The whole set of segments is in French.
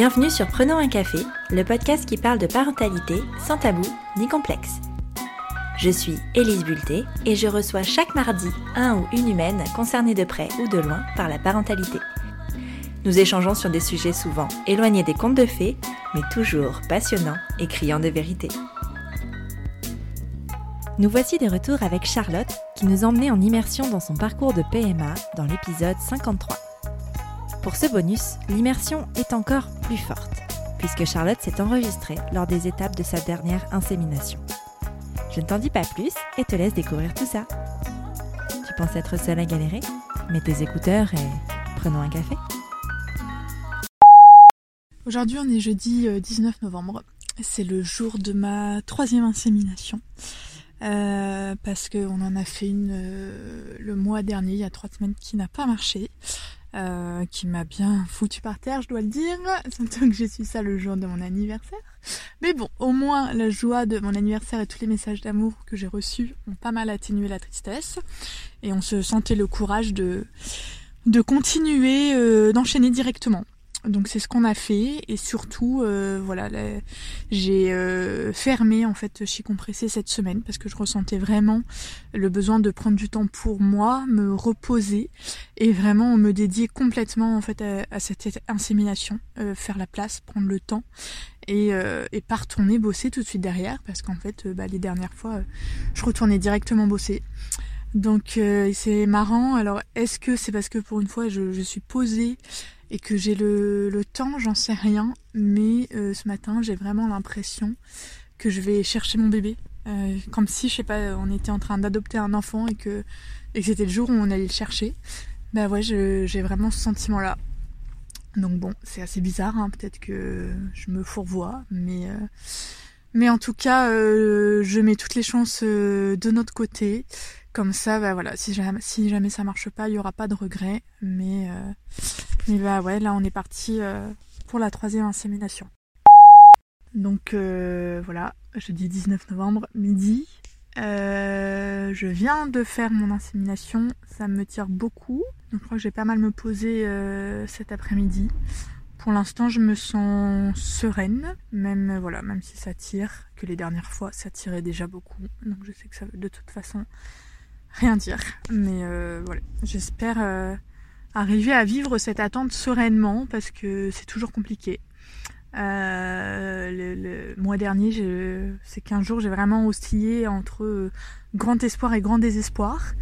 Bienvenue sur Prenons un café, le podcast qui parle de parentalité sans tabou ni complexe. Je suis Élise Bulté et je reçois chaque mardi un ou une humaine concernée de près ou de loin par la parentalité. Nous échangeons sur des sujets souvent éloignés des contes de fées, mais toujours passionnants et criants de vérité. Nous voici de retour avec Charlotte qui nous emmenait en immersion dans son parcours de PMA dans l'épisode 53. Pour ce bonus, l'immersion est encore plus forte, puisque Charlotte s'est enregistrée lors des étapes de sa dernière insémination. Je ne t'en dis pas plus et te laisse découvrir tout ça. Tu penses être seule à galérer? Mets tes écouteurs et prenons un café. Aujourd'hui, on est jeudi 19 euh, novembre. C'est le jour de ma troisième insémination. Euh, parce qu'on en a fait une euh, le mois dernier, il y a trois semaines, qui n'a pas marché, euh, qui m'a bien foutu par terre, je dois le dire, surtout que j'ai su ça le jour de mon anniversaire. Mais bon, au moins la joie de mon anniversaire et tous les messages d'amour que j'ai reçus ont pas mal atténué la tristesse, et on se sentait le courage de de continuer, d'enchaîner directement. Donc c'est ce qu'on a fait et surtout euh, voilà j'ai euh, fermé en fait chez Compressé cette semaine parce que je ressentais vraiment le besoin de prendre du temps pour moi, me reposer et vraiment me dédier complètement en fait à, cette insémination, euh, faire la place, prendre le temps et, et pas retourner bosser tout de suite derrière parce qu'en fait bah, les dernières fois je retournais directement bosser. Donc c'est marrant. Alors est-ce que c'est parce que pour une fois je, je suis posée et que j'ai le, temps, j'en sais rien, mais euh, ce matin j'ai vraiment l'impression que je vais chercher mon bébé. Euh, comme si, je sais pas, on était en train d'adopter un enfant et que, et que c'était le jour où on allait le chercher. Bah ouais, j'ai vraiment ce sentiment-là. Donc bon, c'est assez bizarre, hein, peut-être que je me fourvoie, mais, euh, mais en tout cas, je mets toutes les chances de notre côté. Comme ça, bah voilà, si jamais, ça marche pas, il y aura pas de regret. Mais, euh, mais bah ouais, là on est parti euh, pour la troisième insémination. Donc euh, voilà, jeudi 19 novembre, midi. je viens de faire mon insémination, ça me tire beaucoup. Je crois que j'ai pas mal me poser cet après-midi. Pour l'instant, je me sens sereine, même voilà, même si ça tire, que les dernières fois ça tirait déjà beaucoup. Donc je sais que ça, de toute façon, rien dire. Mais euh, voilà, j'espère euh, arriver à vivre cette attente sereinement parce que c'est toujours compliqué. Euh, le, mois dernier, ces 15 jours, j'ai vraiment oscillé entre grand espoir et grand désespoir.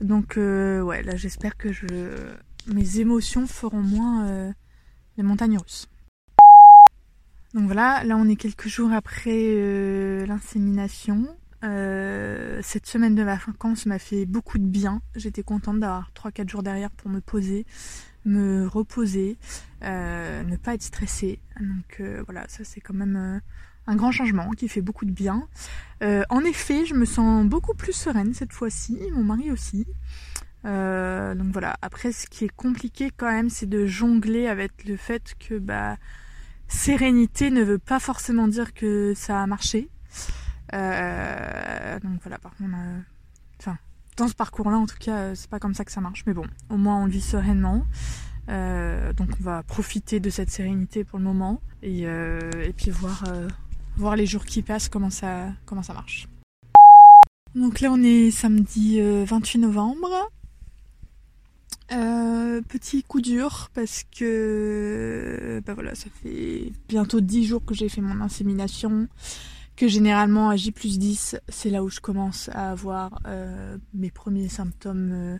Donc ouais, là j'espère que je, mes émotions feront moins les montagnes russes. Donc voilà, là on est quelques jours après l'insémination. Euh, cette semaine de vacances m'a fait beaucoup de bien. J'étais contente d'avoir 3-4 jours derrière pour me poser, me reposer, euh, ne pas être stressée. Donc euh, voilà, ça c'est quand même un grand changement qui fait beaucoup de bien. en effet, je me sens beaucoup plus sereine cette fois-ci, mon mari aussi. donc voilà, après ce qui est compliqué quand même, c'est de jongler avec le fait que bah sérénité ne veut pas forcément dire que ça a marché. Euh, donc voilà, par contre, euh, enfin, dans ce parcours-là, en tout cas, euh, c'est pas comme ça que ça marche. Mais bon, au moins on vit sereinement. donc on va profiter de cette sérénité pour le moment et, puis voir, voir les jours qui passent comment ça, comment ça marche. Donc là on est samedi 28 novembre. petit coup dur parce que bah voilà, ça fait bientôt 10 jours que j'ai fait mon insémination généralement à J plus 10, c'est là où je commence à avoir euh, mes premiers symptômes euh,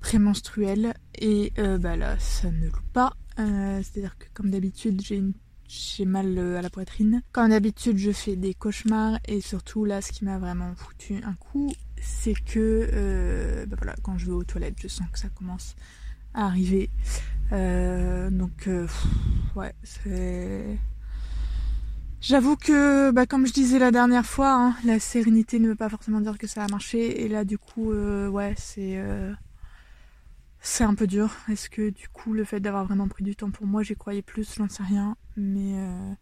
prémenstruels. Et euh, bah là, ça ne loupe pas. C'est-à-dire que comme d'habitude, j'ai une j'ai mal à la poitrine. Comme d'habitude, je fais des cauchemars et surtout là, ce qui m'a vraiment foutu un coup, c'est que bah voilà, quand je vais aux toilettes, je sens que ça commence à arriver. donc, ouais, c'est J'avoue que, bah, comme je disais la dernière fois, hein, la sérénité ne veut pas forcément dire que ça a marché. Et là, du coup, euh, ouais, c'est euh, c'est un peu dur. Est-ce que, du coup, le fait d'avoir vraiment pris du temps pour moi, j'y croyais plus, j'en sais rien. Mais euh,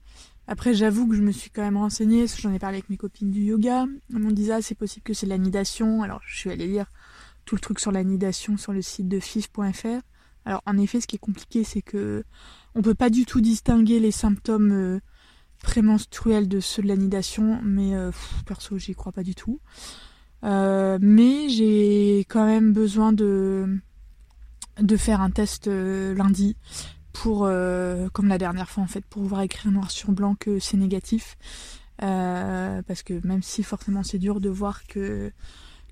après, j'avoue que je me suis quand même renseignée. J'en ai parlé avec mes copines du yoga. Elles m'ont dit, ah, c'est possible que c'est l'anidation. Alors, je suis allée lire tout le truc sur l'anidation sur le site de fif.fr. Alors, en effet, ce qui est compliqué, c'est que on peut pas du tout distinguer les symptômes prémenstruels de ceux de l'anidation, mais perso, j'y crois pas du tout. mais j'ai quand même besoin de, de faire un test lundi pour, comme la dernière fois en fait, pour pouvoir écrire noir sur blanc que c'est négatif. parce que même si forcément c'est dur de voir que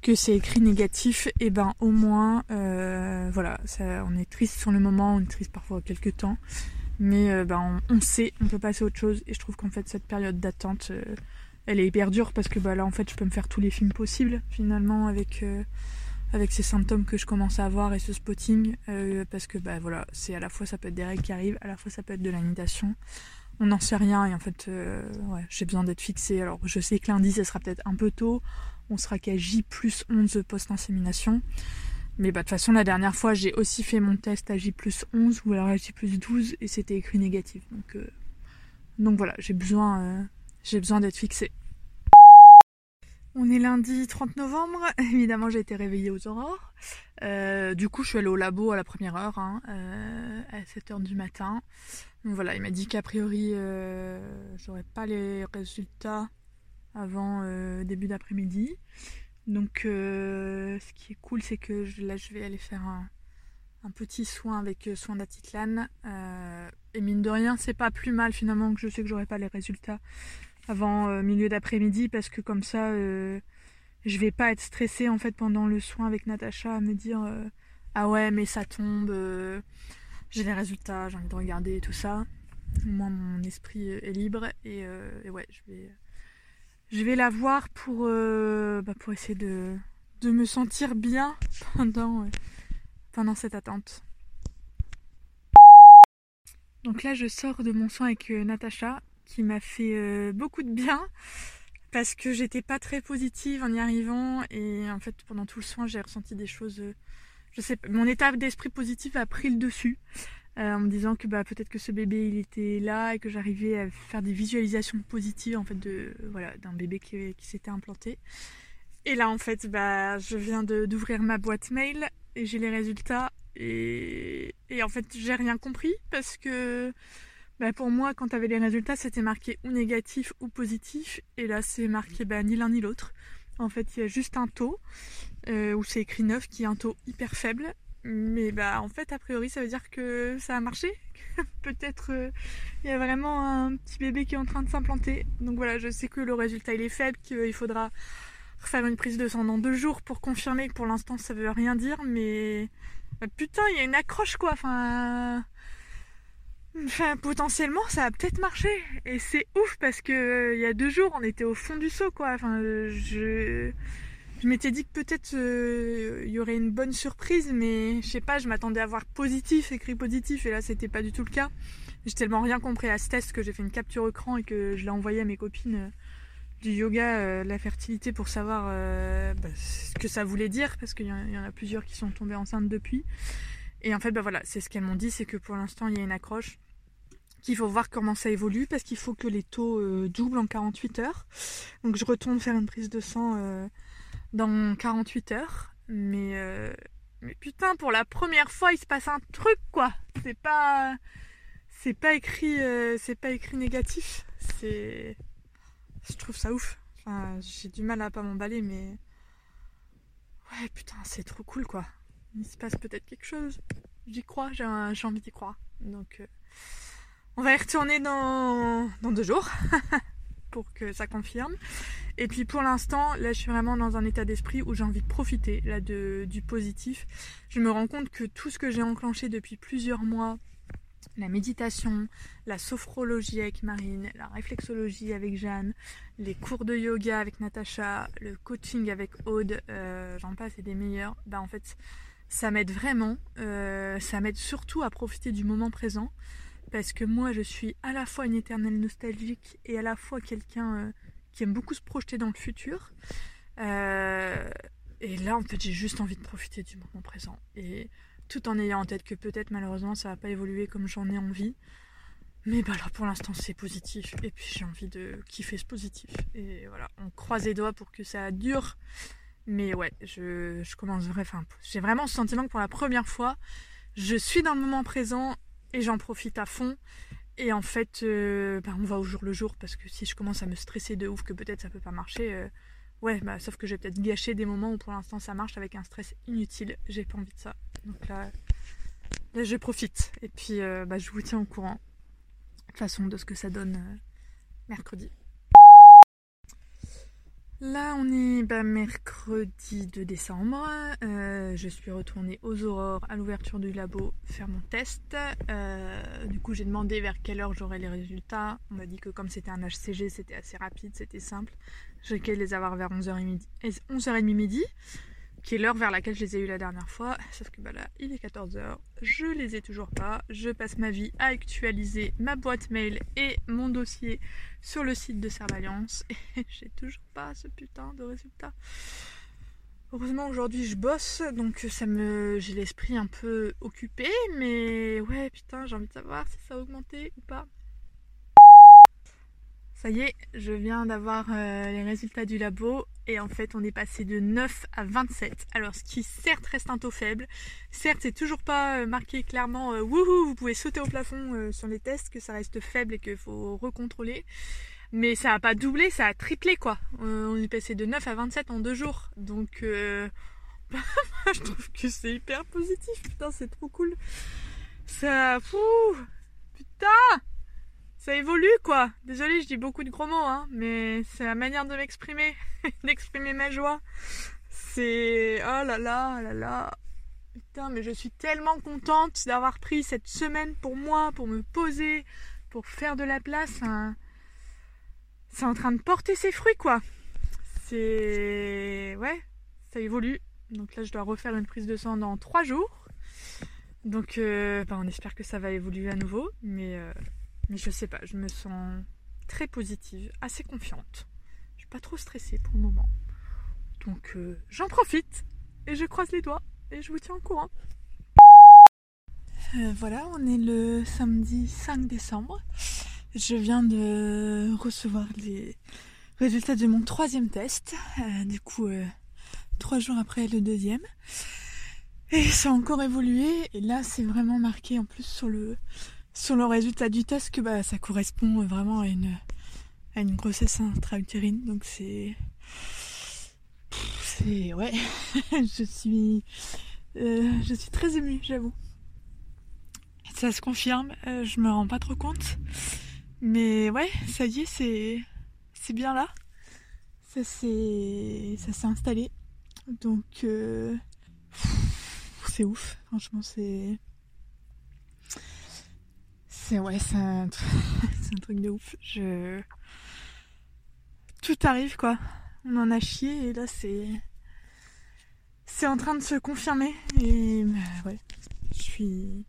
que c'est écrit négatif, et eh ben au moins, euh, voilà, on est triste sur le moment, on est triste parfois quelques temps, mais euh, ben, on, sait, on peut passer à autre chose, et je trouve qu'en fait cette période d'attente, euh, elle est hyper dure parce que bah, là en fait je peux me faire tous les films possibles finalement avec, avec ces symptômes que je commence à avoir et ce spotting, parce que bah voilà, c'est à la fois ça peut être des règles qui arrivent, à la fois ça peut être de l'anidation on n'en sait rien et en fait ouais, j'ai besoin d'être fixée. Alors je sais que lundi ça sera peut-être un peu tôt, on sera qu'à J plus 11 post-insémination. Mais bah, de toute façon, la dernière fois, j'ai aussi fait mon test à J plus 11 ou alors à J plus 12 et c'était écrit négatif. Donc, euh, donc voilà, j'ai besoin, euh, besoin d'être fixée. On est lundi 30 novembre. Évidemment, j'ai été réveillée aux aurores. Euh, du coup, je suis allée au labo à la première heure, hein, à 7h du matin. Donc voilà, il m'a dit qu'a priori, j'aurais pas les résultats avant début d'après-midi. Donc euh, ce qui est cool c'est que là je vais aller faire un, petit soin avec euh, soin d'Atitlane. et mine de rien c'est pas plus mal finalement que je sais que j'aurai pas les résultats avant milieu d'après-midi parce que comme ça je vais pas être stressée en fait pendant le soin avec Natacha à me dire ah ouais mais ça tombe j'ai les résultats j'ai envie de regarder tout ça au moins mon esprit est libre et, et ouais je vais je vais la voir pour, euh, bah, essayer de, me sentir bien pendant, euh, pendant cette attente. Donc là, je sors de mon soin avec euh, Natacha, qui m'a fait beaucoup de bien parce que j'étais pas très positive en y arrivant et en fait pendant tout le soin j'ai ressenti des choses je sais pas mon état d'esprit positif a pris le dessus en me disant que bah, peut-être que ce bébé il était là et que j'arrivais à faire des visualisations positives en fait de voilà d'un bébé qui, s'était implanté. Et là en fait bah je viens d'ouvrir ma boîte mail et j'ai les résultats et, et en fait j'ai rien compris parce que bah, pour moi quand tu avais les résultats c'était marqué ou négatif ou positif et là c'est marqué bah, ni l'un ni l'autre. En fait il y a juste un taux euh, où c'est écrit 9 qui est un taux hyper faible mais bah en fait a priori ça veut dire que ça a marché. Peut-être euh, il y a vraiment un petit bébé qui est en train de s'implanter. Donc voilà, je sais que le résultat il est faible, qu'il faudra faire une prise de sang dans deux jours pour confirmer que pour l'instant ça veut rien dire, mais bah, putain il y a une accroche quoi. Enfin, enfin potentiellement ça a peut-être marché et c'est ouf parce que euh, il y a deux jours on était au fond du seau quoi. Enfin je je m'étais dit que peut-être euh, il y aurait une bonne surprise, mais je sais pas, je m'attendais à voir positif, écrit positif, et là c'était pas du tout le cas. J'ai tellement rien compris à ce test que j'ai fait une capture écran et que je l'ai envoyé à mes copines euh, du yoga, euh, la fertilité, pour savoir bah, ce que ça voulait dire, parce qu'il y, en a plusieurs qui sont tombées enceintes depuis. Et en fait, bah voilà, c'est ce qu'elles m'ont dit, c'est que pour l'instant il y a une accroche qu'il faut voir comment ça évolue parce qu'il faut que les taux doublent en 48 heures. Donc je retourne faire une prise de sang dans 48 heures. Mais, euh, mais putain, pour la première fois, il se passe un truc, quoi. C'est pas. C'est pas écrit. Euh, c'est pas écrit négatif. C'est. Je trouve ça ouf. J'ai du mal à pas m'emballer, mais. Ouais, putain, c'est trop cool, quoi. Il se passe peut-être quelque chose. J'y crois, j'ai envie d'y croire. Donc. Euh, on va y retourner dans, dans deux jours pour que ça confirme. Et puis pour l'instant, là je suis vraiment dans un état d'esprit où j'ai envie de profiter là du positif. Je me rends compte que tout ce que j'ai enclenché depuis plusieurs mois, la méditation, la sophrologie avec Marine, la réflexologie avec Jeanne, les cours de yoga avec Natacha, le coaching avec Aude, euh, j'en passe et des meilleurs, bah en fait ça m'aide vraiment, euh, ça m'aide surtout à profiter du moment présent parce que moi je suis à la fois une éternelle nostalgique et à la fois quelqu'un euh, qui aime beaucoup se projeter dans le futur. Euh, et là en fait j'ai juste envie de profiter du moment présent et tout en ayant en tête que peut-être malheureusement ça va pas évoluer comme j'en ai envie. Mais bah là pour l'instant c'est positif et puis j'ai envie de kiffer ce positif. Et voilà, on croise les doigts pour que ça dure. Mais ouais, je, je commence vraiment. J'ai vraiment ce sentiment que pour la première fois, je suis dans le moment présent et j'en profite à fond. Et en fait, euh, bah, on va au jour le jour parce que si je commence à me stresser de ouf que peut-être ça peut pas marcher, euh, ouais, bah, sauf que j'ai peut-être gâché des moments où pour l'instant ça marche avec un stress inutile. J'ai pas envie de ça. Donc là, je profite. Et puis euh, bah, je vous tiens au courant de façon de ce que ça donne mercredi. Là, on est bah, mercredi 2 décembre. Euh, je suis retournée aux aurores à l'ouverture du labo faire mon test. Euh, du coup, j'ai demandé vers quelle heure j'aurais les résultats. On m'a dit que comme c'était un HCG, c'était assez rapide, c'était simple. J'ai qu'à les avoir vers 11h30 midi. 11h30 midi qui est l'heure vers laquelle je les ai eu la dernière fois. Sauf que bah là, il est 14h, je les ai toujours pas. Je passe ma vie à actualiser ma boîte mail et mon dossier sur le site de Servalliance et j'ai toujours pas ce putain de résultat. Heureusement aujourd'hui je bosse donc ça me j'ai l'esprit un peu occupé mais ouais putain j'ai envie de savoir si ça a augmenté ou pas. Ça y est, je viens d'avoir euh, les résultats du labo et en fait on est passé de 9 à 27. Alors ce qui certes reste un taux faible, certes c'est toujours pas euh, marqué clairement euh, wouhou vous pouvez sauter au plafond sur les tests, que ça reste faible et qu'il faut recontrôler. Mais ça a pas doublé, ça a triplé quoi. on est passé de 9 à 27 en deux jours. Donc je trouve que c'est hyper positif, putain c'est trop cool. Ça... Fou Putain ça évolue quoi. Désolée, je dis beaucoup de gros mots, hein, mais c'est la manière de m'exprimer, d'exprimer ma joie. C'est oh là là, oh là là. Putain, mais je suis tellement contente d'avoir pris cette semaine pour moi, pour me poser, pour faire de la place. C'est en train de porter ses fruits quoi. C'est ouais, ça évolue. Donc là, je dois refaire une prise de sang dans trois jours. Donc, euh, bah, on espère que ça va évoluer à nouveau, mais euh, mais je sais pas, je me sens très positive, assez confiante. Je suis pas trop stressée pour le moment. Donc euh, j'en profite et je croise les doigts et je vous tiens au courant. Euh, voilà, on est le samedi 5 décembre. Je viens de recevoir les résultats de mon troisième test. Euh, du coup, trois jours après le deuxième. Et ça a encore évolué. Et là, c'est vraiment marqué en plus sur le sur le résultat du test que bah, ça correspond vraiment à une, à une grossesse intra-utérine. Donc c'est. C'est. Ouais. je suis. Euh, je suis très émue, j'avoue. Ça se confirme, euh, je me rends pas trop compte. Mais ouais, ça y est, c'est. C'est bien là. Ça s'est. Ça s'est installé. Donc. Euh, c'est ouf, franchement, c'est. C'est ouais, c'est un, truc de ouf. Je... Tout arrive quoi. On en a chié et là c'est c'est en train de se confirmer et bah, ouais, je suis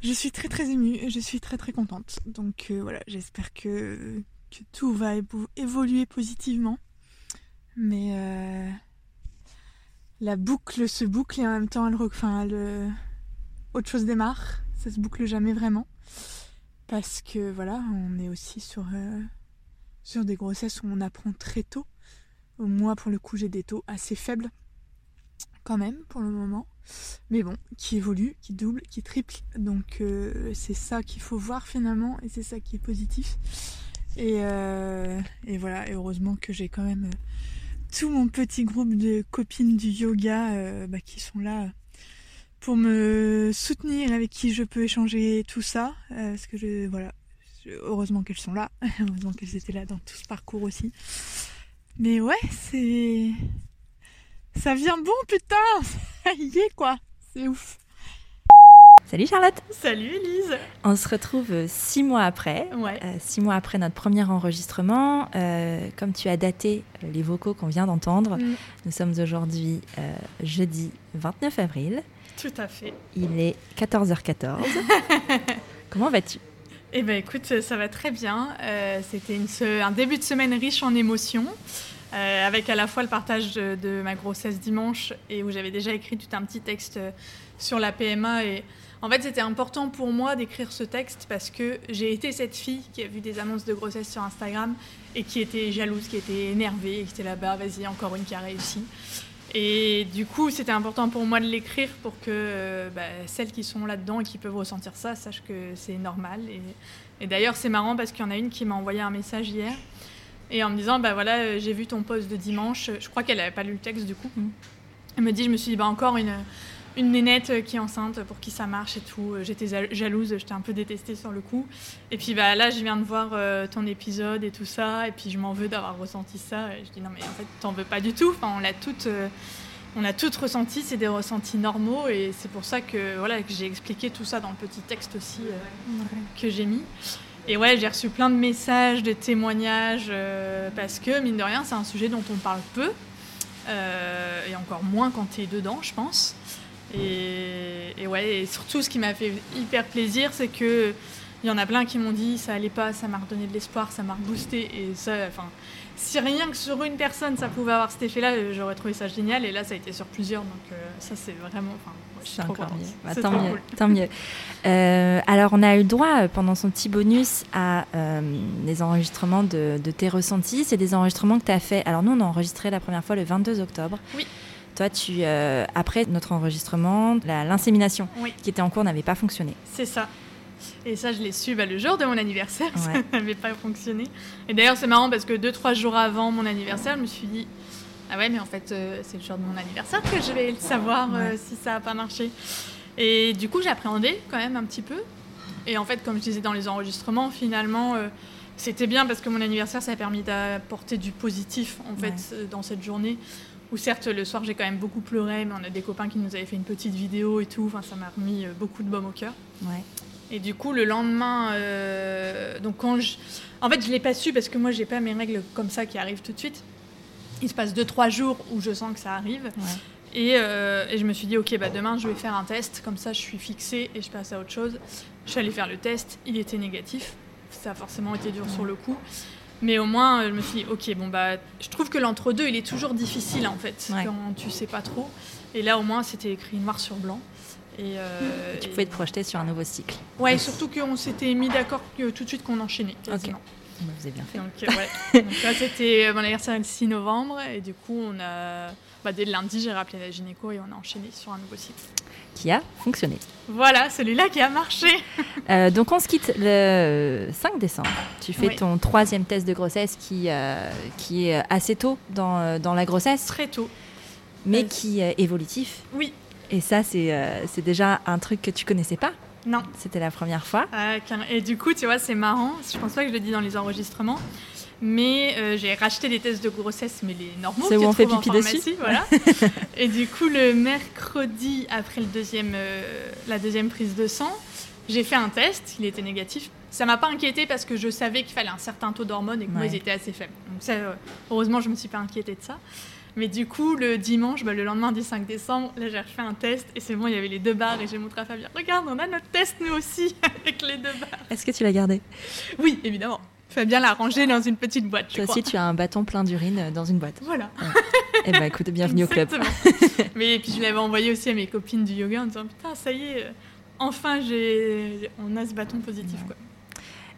je suis très très émue et je suis très très contente. Donc euh, voilà, j'espère que que tout va évoluer positivement. Mais euh, la boucle se boucle et en même temps elle autre chose démarre ça se boucle jamais vraiment. Parce que voilà, on est aussi sur, euh, sur des grossesses où on apprend très tôt. Moi, pour le coup, j'ai des taux assez faibles, quand même, pour le moment. Mais bon, qui évolue, qui double, qui triple. Donc, euh, c'est ça qu'il faut voir finalement, et c'est ça qui est positif. Et, euh, voilà, et heureusement que j'ai quand même tout mon petit groupe de copines du yoga bah, qui sont là pour me soutenir, avec qui je peux échanger tout ça. Euh, parce que je, voilà, heureusement qu'elles sont là, heureusement qu'elles étaient là dans tout ce parcours aussi. Mais ouais, c'est. Ça vient bon, putain Ça y est, quoi C'est ouf Salut Charlotte Salut Elise On se retrouve euh, six mois après, ouais. Euh, six mois après notre premier enregistrement. comme tu as daté les vocaux qu'on vient d'entendre, mm. nous sommes aujourd'hui jeudi 29 avril. Tout à fait. Il est 14h14. Comment vas-tu? Eh bien écoute, ça va très bien. Euh, c'était un début de semaine riche en émotions. Euh, avec à la fois le partage de, ma grossesse dimanche et où j'avais déjà écrit tout un petit texte euh, sur la PMA. Et en fait, c'était important pour moi d'écrire ce texte parce que j'ai été cette fille qui a vu des annonces de grossesse sur Instagram et qui était jalouse, qui était énervée, et qui était là-bas, vas-y, encore une qui a réussi. Et du coup, c'était important pour moi de l'écrire pour que bah, celles qui sont là-dedans et qui peuvent ressentir ça sachent que c'est normal. Et, d'ailleurs, c'est marrant parce qu'il y en a une qui m'a envoyé un message hier et en me disant bah voilà, j'ai vu ton post de dimanche. Je crois qu'elle n'avait pas lu le texte du coup. Mm. Elle me dit, je me suis dit bah encore une une nénette euh, qui est enceinte pour qui ça marche et tout. Euh, j'étais jalouse, j'étais un peu détestée sur le coup. Et puis bah, là, je viens de voir euh, ton épisode et tout ça, et puis je m'en veux d'avoir ressenti ça. Et je dis non, mais en fait, t'en veux pas du tout. Enfin, on l'a toutes, on a toutes ressenti, c'est des ressentis normaux, et c'est pour ça que voilà que j'ai expliqué tout ça dans le petit texte aussi que j'ai mis. Et ouais, j'ai reçu plein de messages, de témoignages, parce que mine de rien, c'est un sujet dont on parle peu. et encore moins quand tu es dedans, je pense. Et, ouais, et surtout, ce qui m'a fait hyper plaisir, c'est que il y en a plein qui m'ont dit ça allait pas, ça m'a redonné de l'espoir, ça m'a reboosté. Et ça, enfin, si rien que sur une personne ça pouvait avoir cet effet-là, j'aurais trouvé ça génial. Et là, ça a été sur plusieurs, donc euh, ça, c'est vraiment. Suis trop contente. Bah, tant, mieux, tant, mieux, euh, alors, on a eu droit euh, pendant son petit bonus à des enregistrements de, de tes ressentis. C'est des enregistrements que tu as fait. Alors, nous, on a enregistré la première fois le 22 octobre. Oui. Toi, tu, euh, après notre enregistrement, l'insémination qui était en cours n'avait pas fonctionné. C'est ça. Et ça, je l'ai su bah, le jour de mon anniversaire, ça n'avait pas fonctionné. Et d'ailleurs, c'est marrant parce que deux, trois jours avant mon anniversaire, je me suis dit Ah ouais, mais en fait, euh, c'est le jour de mon anniversaire que je vais le savoir euh, si ça n'a pas marché. Et du coup, j'ai appréhendé quand même un petit peu. Et en fait, comme je disais dans les enregistrements, finalement, c'était bien parce que mon anniversaire, ça a permis d'apporter du positif en fait dans cette journée où certes le soir j'ai quand même beaucoup pleuré, mais on a des copains qui nous avaient fait une petite vidéo et tout, enfin ça m'a remis euh, beaucoup de baume au cœur. Ouais. Et du coup le lendemain, euh, donc quand je, en fait je l'ai pas su parce que moi j'ai pas mes règles comme ça qui arrivent tout de suite. Il se passe 2-3 jours où je sens que ça arrive. Et, euh, et, je me suis dit, ok, bah demain je vais faire un test, comme ça je suis fixée et je passe à autre chose. Je suis allée faire le test, il était négatif. Ça a forcément été dur sur le coup. Mais au moins, euh, je me suis dit, ok, bon, bah, je trouve que l'entre-deux, il est toujours difficile, en fait, quand tu sais pas trop. Et là, au moins, c'était écrit noir sur blanc. Et, euh, tu pouvais te projeter sur un nouveau cycle. Ouais, surtout qu'on s'était mis d'accord tout de suite qu'on enchaînait, quasiment. Bah, vous avez bien fait. Donc, euh, ouais. Donc là, c'était mon anniversaire le 6 novembre. Et du coup, on a, bah, dès le lundi, j'ai rappelé la gynéco et on a enchaîné sur un nouveau cycle qui a fonctionné. Voilà, celui-là qui a marché. Euh, donc on se quitte le 5 décembre. Tu fais ton troisième test de grossesse qui, euh, qui est assez tôt dans, euh, dans la grossesse. Très tôt. Mais qui est évolutif. Oui. Et ça, c'est c'est déjà un truc que tu connaissais pas Non. C'était la première fois. et du coup, tu vois, c'est marrant. Je pense pas que je le dis dans les enregistrements. Mais euh, j'ai racheté des tests de grossesse, mais les normaux. C'est où on fait pipi dessus. Voilà. et du coup, le mercredi, après le deuxième, euh, la deuxième prise de sang, j'ai fait un test, il était négatif. Ça m'a pas inquiété parce que je savais qu'il fallait un certain taux d'hormones et que moi, ils étaient assez faibles. Donc ça, euh, heureusement, je me suis pas inquiétée de ça. Mais du coup, le dimanche, bah, le lendemain du 5 décembre, là, j'ai refait un test et c'est bon, il y avait les deux barres et j'ai montré à Fabien. Regarde, on a notre test nous aussi avec les deux barres. Est-ce que tu l'as gardé? Oui, évidemment. Fabien l'a rangé dans une petite boîte. Toi aussi, tu as un bâton plein d'urine euh, dans une boîte. Voilà. Eh ben, écoute, bienvenue au club. Mais puis je l'avais envoyé aussi à mes copines du yoga en disant putain, ça y est, euh, enfin, j'ai, on a ce bâton positif, quoi.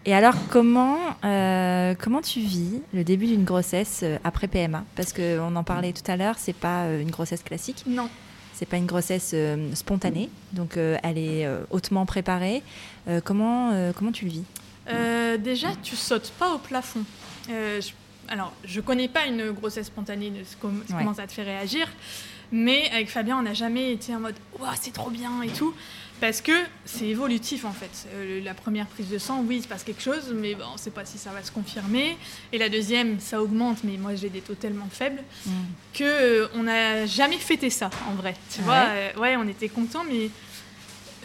Et alors, comment, euh, comment tu vis le début d'une grossesse après PMA Parce qu'on en parlait tout à l'heure, c'est pas une grossesse classique. Non. C'est pas une grossesse spontanée, donc elle est hautement préparée. comment, comment tu le vis? Euh, déjà, tu sautes pas au plafond. Euh, je, alors, je connais pas une grossesse spontanée, comment ça te fait réagir, mais avec Fabien, on n'a jamais été en mode Waouh, c'est trop bien et tout. Parce que c'est évolutif en fait. Euh, la première prise de sang, oui, il se passe quelque chose, mais bon, on ne sait pas si ça va se confirmer. Et la deuxième, ça augmente, mais moi j'ai des taux tellement faibles mm. que on n'a jamais fêté ça en vrai. Tu vois, ouais, on était contents, mais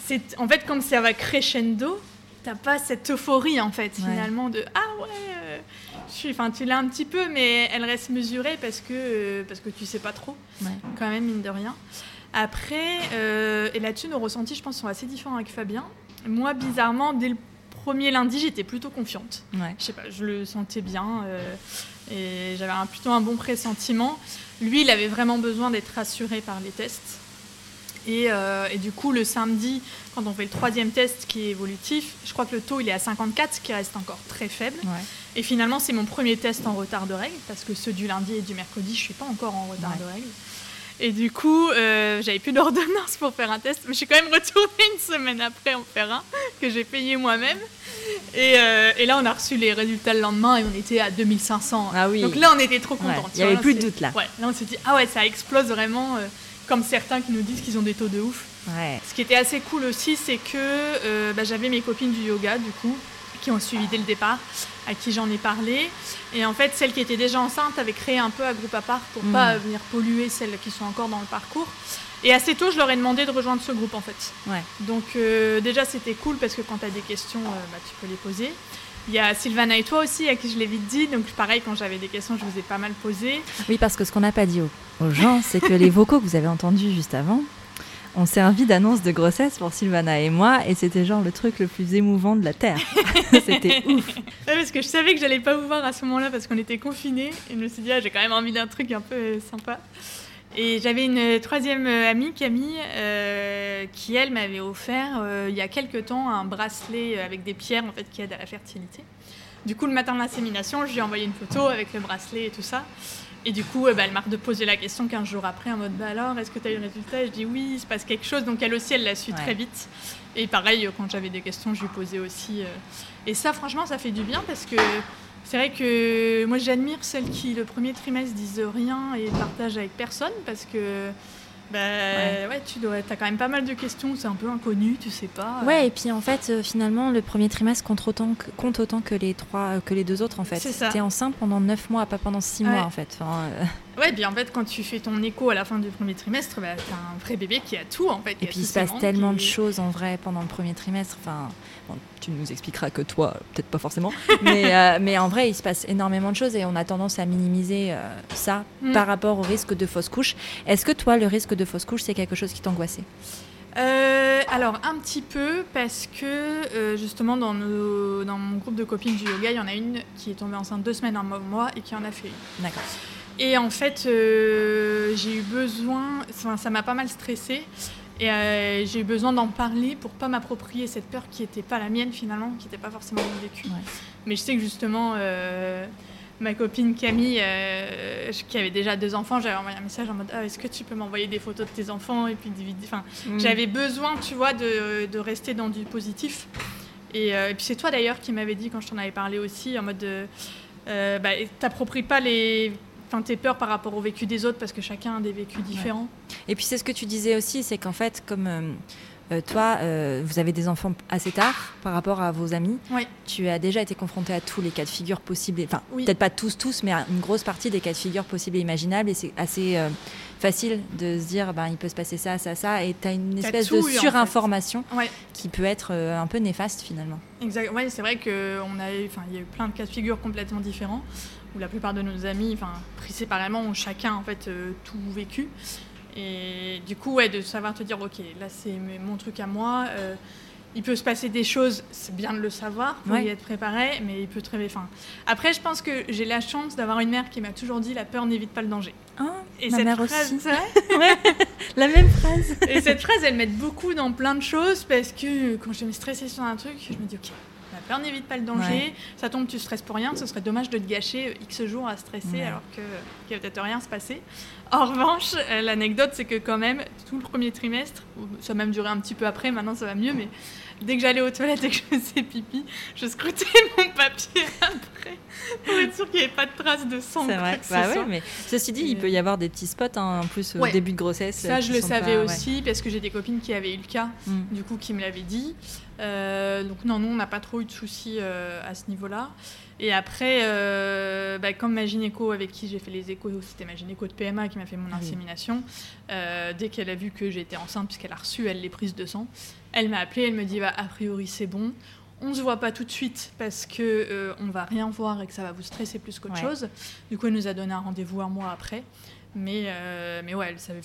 c'est en fait comme ça va crescendo, t'as pas cette euphorie en fait finalement de ah ouais euh, je suis enfin tu l'as un petit peu mais elle reste mesurée parce que euh, parce que tu sais pas trop quand même mine de rien après euh, et là-dessus nos ressentis je pense sont assez différents avec Fabien. Moi bizarrement dès le premier lundi j'étais plutôt confiante. Je sais pas je le sentais bien et j'avais plutôt un bon pressentiment. Lui il avait vraiment besoin d'être rassuré par les tests euh, et, du coup, le samedi, quand on fait le troisième test qui est évolutif, je crois que le taux il est à 54, ce qui reste encore très faible. Et finalement, c'est mon premier test en retard de règles, parce que ceux du lundi et du mercredi, je suis pas encore en retard de règles. Et du coup, euh, j'avais plus d'ordonnance pour faire un test. Mais je suis quand même retournée une semaine après en faire un, que j'ai payé moi-même. Et, euh, et, là, on a reçu les résultats le lendemain et on était à 2500. Ah oui. Donc là, on était trop contents. Il n'y avait plus de doute là. Ouais, là, on s'est dit, ah ouais, ça explose vraiment, euh, comme certains qui nous disent qu'ils ont des taux de ouf. Ouais. Ce qui était assez cool aussi, c'est que euh, bah, j'avais mes copines du yoga, du coup, qui ont suivi dès le départ, à qui j'en ai parlé. Et en fait, celles qui étaient déjà enceintes avaient créé un peu un groupe à part pour Mm. pas venir polluer celles qui sont encore dans le parcours. Et assez tôt, je leur ai demandé de rejoindre ce groupe en fait. Ouais. Donc euh, déjà, c'était cool parce que quand tu as des questions, euh, bah, tu peux les poser. Il y a Sylvana et toi aussi, à qui je l'ai vite dit. Donc pareil, quand j'avais des questions, je vous ai pas mal posé. Oui, parce que ce qu'on n'a pas dit aux, aux gens, c'est que les vocaux que vous avez entendus juste avant ont servi d'annonce de grossesse pour Sylvana et moi, et c'était genre le truc le plus émouvant de la Terre. c'était ouf. Ouais, parce que je savais que j'allais pas vous voir à ce moment-là parce qu'on était confinés. Et je me suis dit, ah, j'ai quand même envie d'un truc un peu sympa. Et j'avais une troisième euh, amie, Camille, euh, qui elle m'avait offert euh, il y a quelques temps un bracelet avec des pierres en fait qui aident à la fertilité. Du coup, le matin de l'insémination, je lui ai envoyé une photo avec le bracelet et tout ça. Et du coup, euh, bah, elle m'a posé la question 15 jours après en mode bah alors, est-ce que tu as eu le résultat? Et Je dis oui, il se passe quelque chose. Donc elle aussi, elle l'a su Ouais. très vite. Et pareil, euh, quand j'avais des questions, je lui posais aussi. euh, Et ça, franchement, ça fait du bien parce que c'est vrai que moi, j'admire celles qui, le premier trimestre, disent rien et partagent avec personne parce que. Bah, ouais. tu dois, as quand même pas mal de questions, c'est un peu inconnu, tu sais pas. Ouais, et puis en fait, euh, finalement, le premier trimestre compte autant que, compte autant que les trois, que les deux autres en fait. C'est ça. T'es enceinte pendant 9 mois, pas pendant 6 Ouais. mois en fait. Enfin, euh, Ouais, puis en fait, quand tu fais ton écho à la fin du premier trimestre, bah, t'as un vrai bébé qui a tout en fait. Et puis il se passe tellement de choses en vrai pendant le premier trimestre. Enfin, bon, tu nous expliqueras que toi, peut-être pas forcément, mais, euh, mais en vrai, il se passe énormément de choses et on a tendance à minimiser euh, ça Mm. par rapport au risque de fausse couche. Est-ce que toi, le risque de fausse couche, c'est quelque chose qui t'angoissait? Euh, alors un petit peu parce que euh, justement dans, nos- dans mon groupe de copines du yoga, il y en a une qui est tombée enceinte deux semaines avant moi et qui en a fait une. D'accord. Et en fait, euh, j'ai eu besoin, enfin, ça m'a pas mal stressée. Et euh, j'ai eu besoin d'en parler pour pas m'approprier cette peur qui n'était pas la mienne finalement, qui n'était pas forcément mon vécu. Ouais. Mais je sais que justement, euh, ma copine Camille, euh, qui avait déjà deux enfants, j'avais envoyé un message en mode ah, Est-ce que tu peux m'envoyer des photos de tes enfants Et puis. Enfin, j'avais besoin, tu vois, de, de rester dans du positif. Et, et puis c'est toi d'ailleurs qui m'avais dit quand je t'en avais parlé aussi, en mode de, bah, t'appropries pas les, enfin, tes peurs par rapport au vécu des autres parce que chacun a des vécus différents. Et puis c'est ce que tu disais aussi, c'est qu'en fait, comme euh, euh, toi, euh, vous avez des enfants assez tard par rapport à vos amis, Ouais. tu as déjà été confronté à tous les cas de figure possibles, enfin Oui. peut-être pas tous, tous, mais à une grosse partie des cas de figure possibles et imaginables, et c'est assez euh, facile de se dire, ben, il peut se passer ça, ça, ça, et tu as une espèce de eu, en fait. surinformation Ouais. qui peut être un peu néfaste finalement. Exact. Ouais, c'est vrai qu'on a, eu- y a eu plein de cas de figure complètement différents où la plupart de nos amis, enfin, pris séparément, ont chacun en fait euh, tout vécu. Et du coup, ouais, de savoir te dire, ok, là c'est mon truc à moi. euh, il peut se passer des choses, c'est bien de le savoir, faut Ouais. y être préparé, mais il peut très enfin. Après, je pense que j'ai la chance d'avoir une mère qui m'a toujours dit la peur n'évite pas le danger. Ah, Et ma cette mère phrase, aussi. c'est vrai La même phrase. Et cette phrase, elle m'aide beaucoup dans plein de choses parce que quand je me stressée sur un truc, je me dis ok, peur n'évite pas le danger. Ouais. Ça tombe, tu stresses pour rien. Ce serait dommage de te gâcher X jours à stresser Ouais. alors que qu'il va peut-être rien se passer. En revanche, euh, l'anecdote, c'est que quand même, tout le premier trimestre, ça a même duré un petit peu après, maintenant ça va mieux, mais dès que j'allais aux toilettes et que je faisais pipi, je scrutais mon papier après pour être sûr qu'il n'y avait pas de traces de sang. C'est vrai. Bah ouais, mais ceci dit, il Et- peut y avoir des petits spots hein, en plus au début de grossesse. Ça, euh, je le savais pas- ouais. aussi parce que j'ai des copines qui avaient eu le cas. Mm. du coup, qui me l'avait dit. Euh, donc non, nous, on n'a pas trop eu de soucis euh, à ce niveau-là. Et après, euh, bah, comme ma gynéco avec qui j'ai fait les échos, c'était ma gynéco de PMA qui m'a fait mon oui. insémination, euh, dès qu'elle a vu que j'étais enceinte, puisqu'elle a reçu, elle, les prises de sang, elle m'a appelée, elle me dit, bah, a priori, c'est bon. On se voit pas tout de suite parce que euh, on va rien voir et que ça va vous stresser plus qu'autre Ouais. chose. Du coup, elle nous a donné un rendez-vous un mois après. Mais, euh, mais ouais, elle savait.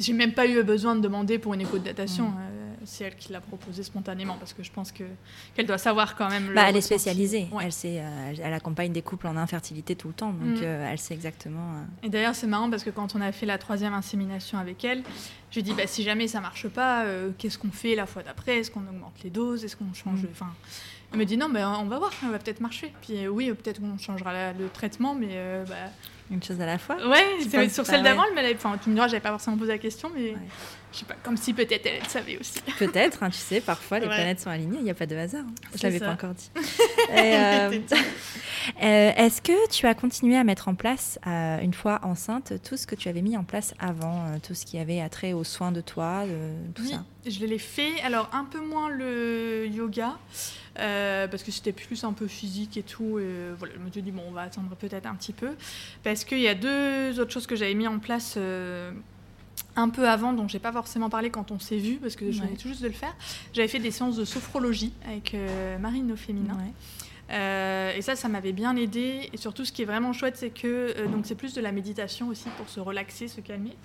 J'ai même pas eu besoin de demander pour une écho de datation. Mm. euh, c'est elle qui l'a proposé spontanément parce que je pense que qu'elle doit savoir quand même. Bah, elle est spécialisée. Ouais. Elle, sait, euh, elle accompagne des couples en infertilité tout le temps, donc Mm. euh, elle sait exactement. Et d'ailleurs, c'est marrant parce que quand on a fait la troisième insémination avec elle, j'ai dit bah, si jamais ça marche pas, qu'est-ce qu'on fait la fois d'après? Est-ce qu'on augmente les doses? Est-ce qu'on change Mm. Enfin, elle me dit non, bah, on va voir, ça va peut-être marcher. Puis oui, peut-être qu'on changera la- le traitement, mais bah, Une chose à la fois Ouais, sur celle d'avant, elle me l'avait- enfin, tu me diras, j'avais pas forcément posé la question, mais Ouais. je sais pas, comme si peut-être elle, savait aussi. Peut-être, hein, tu sais, parfois les Ouais. planètes sont alignées, il n'y a pas de hasard. hein. Je l'avais pas encore dit. Euh, euh, Est-ce que tu as continué à mettre en place, euh, une fois enceinte, tout ce que tu avais mis en place avant, tout ce qui avait attrait aux soins de toi, tout Oui, ça? je l'ai fait. Alors, un peu moins le yoga, parce que c'était plus un peu physique et tout. Et voilà, je me suis dit, bon, on va attendre peut-être un petit peu. Parce qu'il y a deux autres choses que j'avais mis en place euh, un peu avant, dont j'ai pas forcément parlé quand on s'est vu, parce que je venais tout juste de le faire. J'avais fait des séances de sophrologie avec euh, Marine au féminin. Ouais. Euh, et ça, ça m'avait bien aidé. Et surtout, ce qui est vraiment chouette, c'est que euh, donc c'est plus de la méditation aussi pour se relaxer, se calmer.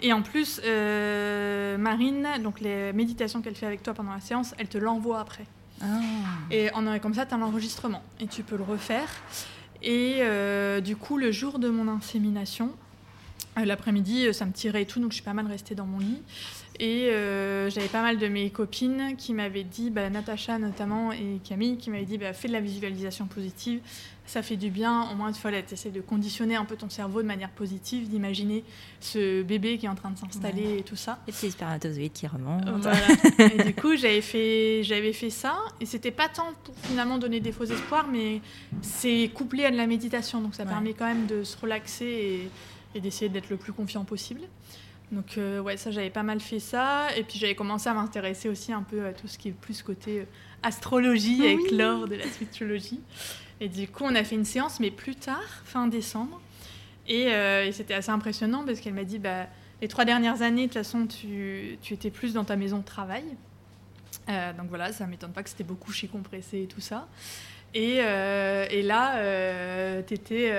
Et en plus, euh, Marine, donc les méditations qu'elle fait avec toi pendant la séance, elle te l'envoie après. Ah. Et en, comme ça, tu as l'enregistrement et tu peux le refaire. Et euh, du coup, le jour de mon insémination, euh, l'après-midi, euh, ça me tirait et tout, donc je suis pas mal restée dans mon lit. Et j'avais pas mal de mes copines qui m'avaient dit, bah, Natacha notamment et Camille, qui m'avaient dit bah, fais de la visualisation positive, ça fait du bien. Au moins une fois, là, tu essaies de conditionner un peu ton cerveau de manière positive, d'imaginer ce bébé qui est en train de s'installer et tout ça. Les petits spermatozoïdes qui remontent. Voilà. et du coup, j'avais fait, j'avais fait ça. Et c'était pas tant pour finalement donner des faux espoirs, mais c'est couplé à de la méditation. Donc ça Ouais. permet quand même de se relaxer et, et d'essayer d'être le plus confiant possible. Donc euh, ouais, ça j'avais pas mal fait ça. Et puis j'avais commencé à m'intéresser aussi un peu à tout ce qui est plus côté euh, astrologie avec Oui. l'or de la switchologie. Et du coup, on a fait une séance, mais plus tard, fin décembre. Et, euh, et c'était assez impressionnant parce qu'elle m'a dit bah, les trois dernières années, de toute façon, tu, tu étais plus dans ta maison de travail. Euh, donc voilà, ça m'étonne pas que c'était beaucoup chez compressé et tout ça. Et, euh, et là, t'étais,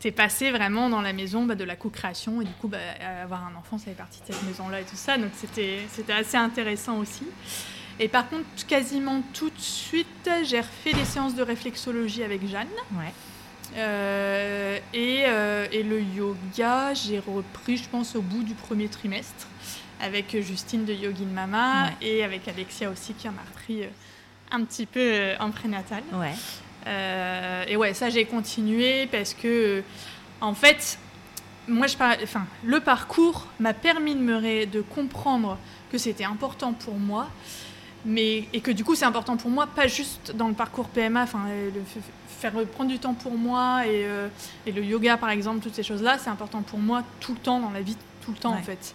t'es passé vraiment dans la maison bah, de la co-création. Et du coup, bah, avoir un enfant, ça fait partie de cette maison-là et tout ça. Donc c'était assez intéressant aussi. Et par contre, quasiment tout de suite, j'ai refait des séances de réflexologie avec Jeanne. Ouais. Euh, et, euh, et le yoga, j'ai repris, je pense, au bout du premier trimestre, avec Justine de Yogin Mama Ouais. et avec Alexia aussi, qui en a repris euh, un petit peu en prénatal. Ouais. Et ouais, ça, j'ai continué parce que, en fait, moi, je enfin, le parcours m'a permis de, me ré- de comprendre que c'était important pour moi. Mais, et que du coup, c'est important pour moi, pas juste dans le parcours PMA, enfin, euh, faire prendre du temps pour moi et, euh, et le yoga, par exemple, toutes ces choses-là, c'est important pour moi tout le temps dans la vie, tout le temps Ouais. en fait.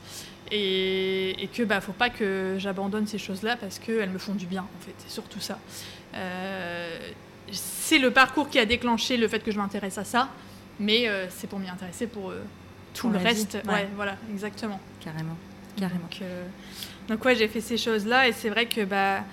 Et, et que bah, faut pas que j'abandonne ces choses-là parce qu'elles me font du bien, en fait, c'est surtout ça. Euh, c'est le parcours qui a déclenché le fait que je m'intéresse à ça, mais euh, c'est pour m'y intéresser pour euh, tout Pour le vie, reste. ouais. Ouais, voilà, exactement. Carrément. Carrément. Donc, euh, donc ouais, j'ai fait ces choses-là et c'est vrai que bah,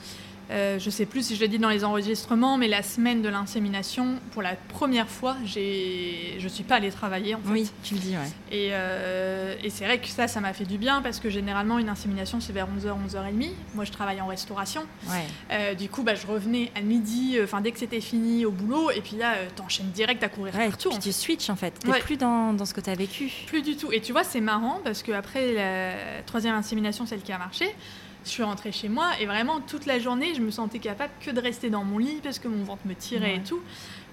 euh, je sais plus si je le dis dans les enregistrements, mais la semaine de l'insémination, pour la première fois, je suis pas allée travailler en fait. Oui, tu le dis, ouais. Et, euh, et c'est vrai que ça, ça m'a fait du bien parce que généralement une insémination c'est vers 11h, 11h30. Moi je travaille en restauration. Ouais. Euh, du coup, bah, je revenais à midi, enfin dès que c'était fini au boulot, et puis là, t'enchaînes direct à courir Ouais, partout. puis en tu switches en fait. T'es Ouais. plus dans, dans ce que tu as vécu. Plus du tout. Et tu vois, c'est marrant parce qu'après la troisième insémination, celle qui a marché, je suis rentrée chez moi et vraiment toute la journée, je me sentais capable que de rester dans mon lit parce que mon ventre me tirait Ouais. et tout.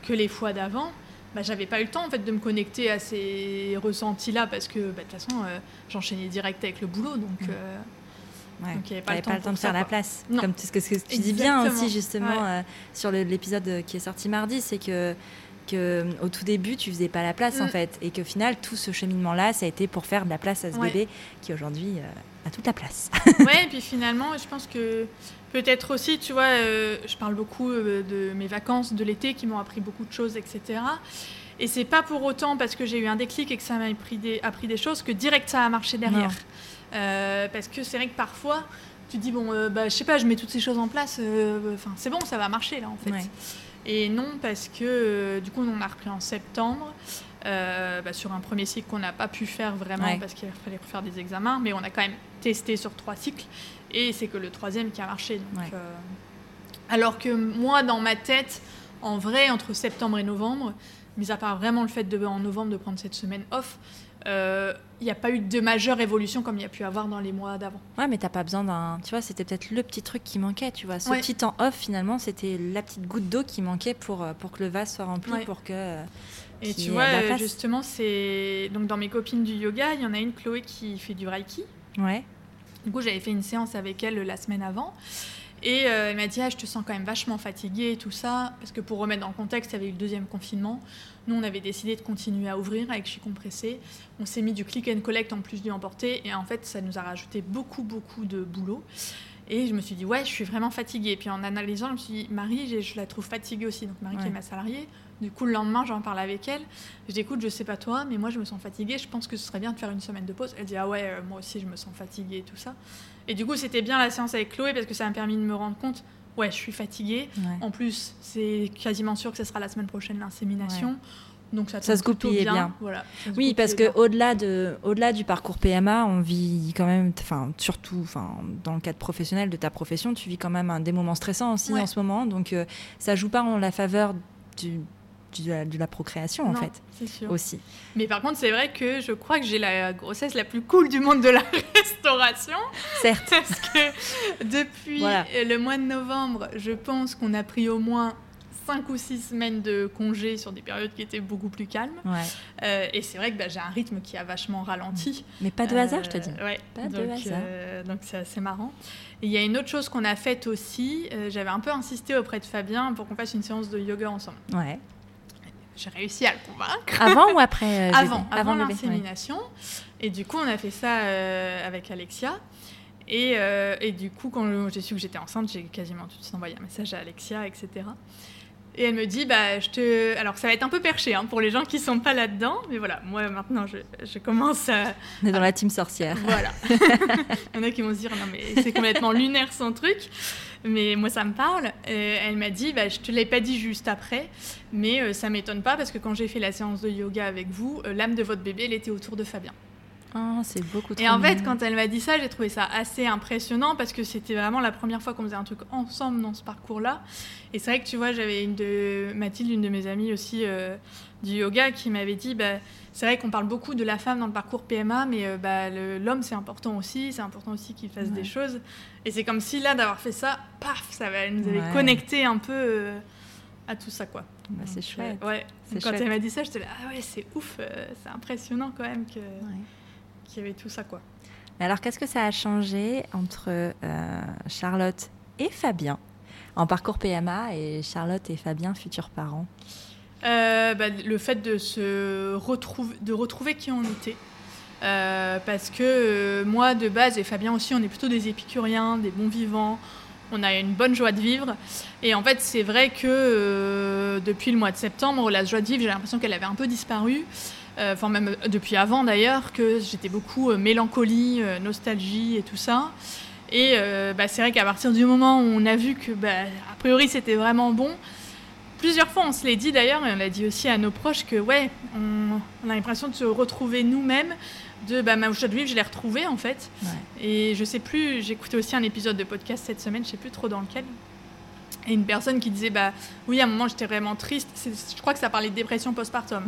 Que les fois d'avant, bah, j'avais pas eu le temps en fait de me connecter à ces ressentis-là parce que bah, de toute façon, euh, j'enchaînais direct avec le boulot. Donc, Mm. euh, Ouais. Donc, il avait pas le temps pas le temps pour de faire la place. Non. Comme ce que, ce que tu dis bien aussi justement Ouais. euh, sur l'épisode euh, qui est sorti mardi, c'est que que au tout début tu faisais pas la place en Mm. fait et que au final tout ce cheminement là ça a été pour faire de la place à ce Ouais. bébé qui aujourd'hui euh, a toute la place. ouais, et puis finalement, je pense que peut-être aussi, tu vois, euh, je parle beaucoup euh, de mes vacances de l'été qui m'ont appris beaucoup de choses, etc. Et c'est pas pour autant parce que j'ai eu un déclic et que ça m'a appris des, appris des choses que direct ça a marché derrière. Euh, parce que c'est vrai que parfois, tu dis, bon, euh, bah, je sais pas, je mets toutes ces choses en place, euh, enfin, c'est bon, ça va marcher là en fait. Ouais. Et non, parce que euh, du coup, on a repris en septembre. euh, bah, sur un premier cycle qu'on n'a pas pu faire vraiment Ouais. parce qu'il fallait refaire des examens, mais on a quand même testé sur trois cycles et c'est que le troisième qui a marché. donc, Ouais. euh, alors que moi, dans ma tête, en vrai, entre septembre et novembre, mis à part vraiment le fait de en novembre de prendre cette semaine off, euh, il n'y a pas eu de majeure évolution comme il y a pu avoir dans les mois d'avant. Ouais, mais t'as pas besoin d'un. Tu vois, c'était peut-être le petit truc qui manquait, tu vois. Ce Ouais. petit temps off, finalement, c'était la petite goutte d'eau qui manquait pour, euh, pour que le vase soit rempli, Ouais. pour que euh, Et tu vois, euh, justement, c'est donc dans mes copines du yoga, il y en a une, Chloé, qui fait du reiki. Ouais. Du coup, j'avais fait une séance avec elle la semaine avant. Et euh, elle m'a dit, ah, je te sens quand même vachement fatiguée et tout ça. Parce que pour remettre dans le contexte, il y avait eu le deuxième confinement. Nous, on avait décidé de continuer à ouvrir avec Chi Compressé. On s'est mis du click and collect en plus du emporter. Et en fait, ça nous a rajouté beaucoup, beaucoup de boulot. Et je me suis dit, ouais, je suis vraiment fatiguée. Et puis en analysant, je me suis dit, Marie, je la trouve fatiguée aussi. Donc Marie, qui est ma salariée. Du coup, le lendemain, j'en parle avec elle. Je dis, écoute, je sais pas toi, mais moi, je me sens fatiguée. Je pense que ce serait bien de faire une semaine de pause. Elle dit, ah ouais, euh, moi aussi, je me sens fatiguée et tout ça. Et du coup, c'était bien la séance avec Chloé parce que ça m'a permis de me rendre compte, ouais, je suis fatiguée. ouais. En plus, c'est quasiment sûr que ce sera la semaine prochaine l'insémination. Donc ça, Ça se goupillait bien. Voilà, Oui, parce que au-delà de, au-delà du parcours PMA, on vit quand même, enfin surtout, enfin dans le cadre professionnel de ta profession, tu vis quand même un, des moments stressants aussi Ouais. en ce moment. Donc euh, ça joue pas en la faveur du- de, la, de la procréation en fait c'est sûr. aussi. Mais par contre, c'est vrai que je crois que j'ai la grossesse la plus cool du monde de la restauration. Certes. Parce que depuis Voilà. euh, le mois de novembre, je pense qu'on a pris au moins 5 ou 6 semaines de congé sur des périodes qui étaient beaucoup plus calmes. Ouais. Euh, et c'est vrai que bah, j'ai un rythme qui a vachement ralenti. Mais pas de Euh, hasard, je te dis. Ouais, Pas de hasard. euh, donc c'est assez marrant. Il y a une autre chose qu'on a faite aussi. euh, J'avais un peu insisté auprès de Fabien pour qu'on fasse une séance de yoga ensemble. Ouais. J'ai réussi à le convaincre. Avant ou après euh, avant, avant l'insémination. Et du coup, on a fait ça euh, avec Alexia. Et, euh, et du coup, quand j'ai su que j'étais enceinte, j'ai quasiment tout de suite envoyé un message à Alexia, etc. Et elle me dit, bah, je te... Alors, ça va être un peu perché hein, pour les gens qui sont pas là-dedans. Mais voilà, moi, maintenant, je, je commence à... On est dans la team sorcière. Voilà. Il y en a qui vont se dire, non, mais c'est complètement lunaire son truc. Mais moi, ça me parle. Euh, elle m'a dit, bah, je te l'ai pas dit juste après, mais euh, ça m'étonne pas parce que quand j'ai fait la séance de yoga avec vous, euh, l'âme de votre bébé, elle était autour de Fabien. Oh, c'est beaucoup trop. Et en fait, quand elle m'a dit ça, j'ai trouvé ça assez impressionnant parce que c'était vraiment la première fois qu'on faisait un truc ensemble dans ce parcours-là. Et c'est vrai que tu vois, j'avais une de Mathilde, une de mes amies aussi euh, du yoga, qui m'avait dit, bah, c'est vrai qu'on parle beaucoup de la femme dans le parcours PMA, mais euh, bah, l'homme c'est important aussi, c'est important aussi qu'il fasse Ouais. des choses. Et c'est comme si là, d'avoir fait ça, paf, ça va- elle nous avait Ouais. connecté un peu euh, à tout ça, quoi. Bah, c'est Donc, chouette. euh, ouais. Donc, quand chouette. elle m'a dit ça, j'étais là, ah ouais, c'est ouf, euh, c'est impressionnant quand même que- qu'il y avait tout ça, quoi. Mais alors, qu'est-ce que ça a changé entre euh, Charlotte et Fabien? En parcours PMA et Charlotte et Fabien, futurs parents? Euh, bah, le fait de se retrouver, de retrouver qui on était. Euh, parce que euh, moi, de base, et Fabien aussi, on est plutôt des épicuriens, des bons vivants. On a une bonne joie de vivre. Et en fait, c'est vrai que depuis le mois de septembre, la joie de vivre, j'ai l'impression qu'elle avait un peu disparu. Enfin, même depuis avant d'ailleurs, que j'étais beaucoup mélancolie, nostalgie et tout ça. Et bah, c'est vrai qu'à partir du moment où on a vu que, bah, a priori, c'était vraiment bon, Plusieurs fois, on se l'est dit d'ailleurs, et on l'a dit aussi à nos proches, que ouais, on, on a l'impression de se retrouver nous-mêmes, de bah, ma de vivre, je l'ai retrouvée en fait. Ouais. Et je sais plus, j'écoutais aussi un épisode de podcast cette semaine, je sais plus trop dans lequel. Et une personne qui disait, bah oui, à un moment j'étais vraiment triste, je crois que ça parlait de dépression postpartum.